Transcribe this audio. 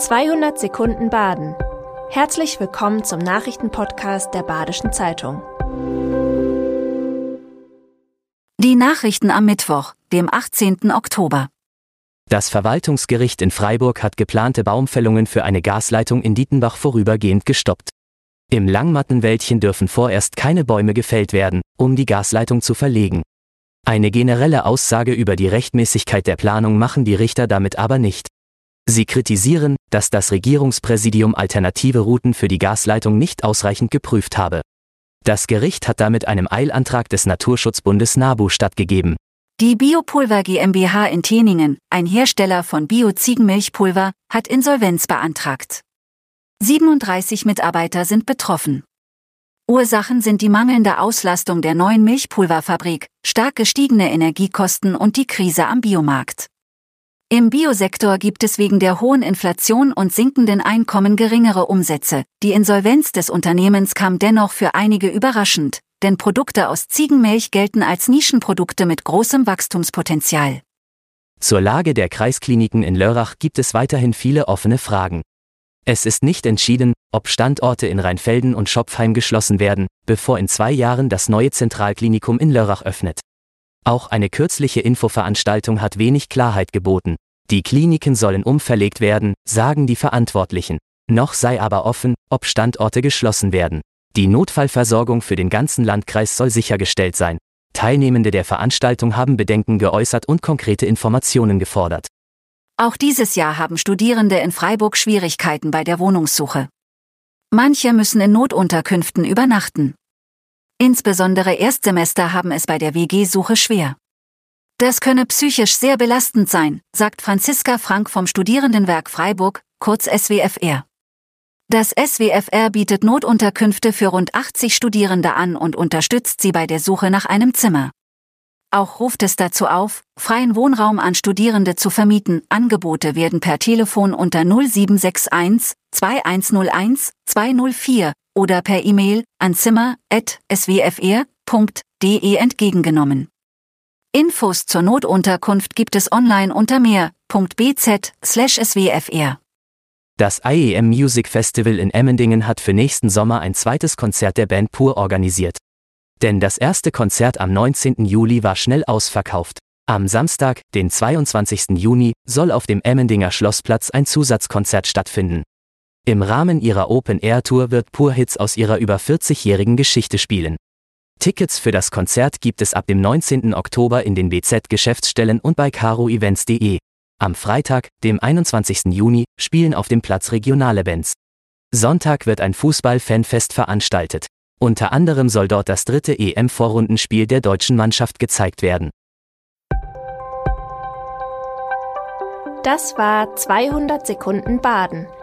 200 Sekunden Baden. Herzlich willkommen zum Nachrichtenpodcast der Badischen Zeitung. Die Nachrichten am Mittwoch, dem 18. Oktober. Das Verwaltungsgericht in Freiburg hat geplante Baumfällungen für eine Gasleitung in Dietenbach vorübergehend gestoppt. Im Langmattenwäldchen dürfen vorerst keine Bäume gefällt werden, um die Gasleitung zu verlegen. Eine generelle Aussage über die Rechtmäßigkeit der Planung machen die Richter damit aber nicht. Sie kritisieren, dass das Regierungspräsidium alternative Routen für die Gasleitung nicht ausreichend geprüft habe. Das Gericht hat damit einem Eilantrag des Naturschutzbundes NABU stattgegeben. Die Biopulver GmbH in Teningen, ein Hersteller von Bio-Ziegenmilchpulver, hat Insolvenz beantragt. 37 Mitarbeiter sind betroffen. Ursachen sind die mangelnde Auslastung der neuen Milchpulverfabrik, stark gestiegene Energiekosten und die Krise am Biomarkt. Im Biosektor gibt es wegen der hohen Inflation und sinkenden Einkommen geringere Umsätze. Die Insolvenz des Unternehmens kam dennoch für einige überraschend, denn Produkte aus Ziegenmilch gelten als Nischenprodukte mit großem Wachstumspotenzial. Zur Lage der Kreiskliniken in Lörrach gibt es weiterhin viele offene Fragen. Es ist nicht entschieden, ob Standorte in Rheinfelden und Schopfheim geschlossen werden, bevor in zwei Jahren das neue Zentralklinikum in Lörrach öffnet. Auch eine kürzliche Infoveranstaltung hat wenig Klarheit geboten. Die Kliniken sollen umverlegt werden, sagen die Verantwortlichen. Noch sei aber offen, ob Standorte geschlossen werden. Die Notfallversorgung für den ganzen Landkreis soll sichergestellt sein. Teilnehmende der Veranstaltung haben Bedenken geäußert und konkrete Informationen gefordert. Auch dieses Jahr haben Studierende in Freiburg Schwierigkeiten bei der Wohnungssuche. Manche müssen in Notunterkünften übernachten. Insbesondere Erstsemester haben es bei der WG-Suche schwer. Das könne psychisch sehr belastend sein, sagt Franziska Frank vom Studierendenwerk Freiburg, kurz SWFR. Das SWFR bietet Notunterkünfte für rund 80 Studierende an und unterstützt sie bei der Suche nach einem Zimmer. Auch ruft es dazu auf, freien Wohnraum an Studierende zu vermieten. Angebote werden per Telefon unter 0761 2101 204 oder per E-Mail an zimmer.swfr.de entgegengenommen. Infos zur Notunterkunft gibt es online unter mehr.bz/swfr. Das IEM Music Festival in Emmendingen hat für nächsten Sommer ein zweites Konzert der Band Pur organisiert. Denn das erste Konzert am 19. Juli war schnell ausverkauft. Am Samstag, den 22. Juni, soll auf dem Emmendinger Schlossplatz ein Zusatzkonzert stattfinden. Im Rahmen ihrer Open-Air-Tour wird Pur Hits aus ihrer über 40-jährigen Geschichte spielen. Tickets für das Konzert gibt es ab dem 19. Oktober in den BZ-Geschäftsstellen und bei caroevents.de. Am Freitag, dem 21. Juni, spielen auf dem Platz regionale Bands. Sonntag wird ein Fußball-Fanfest veranstaltet. Unter anderem soll dort das dritte EM-Vorrundenspiel der deutschen Mannschaft gezeigt werden. Das war 200 Sekunden Baden.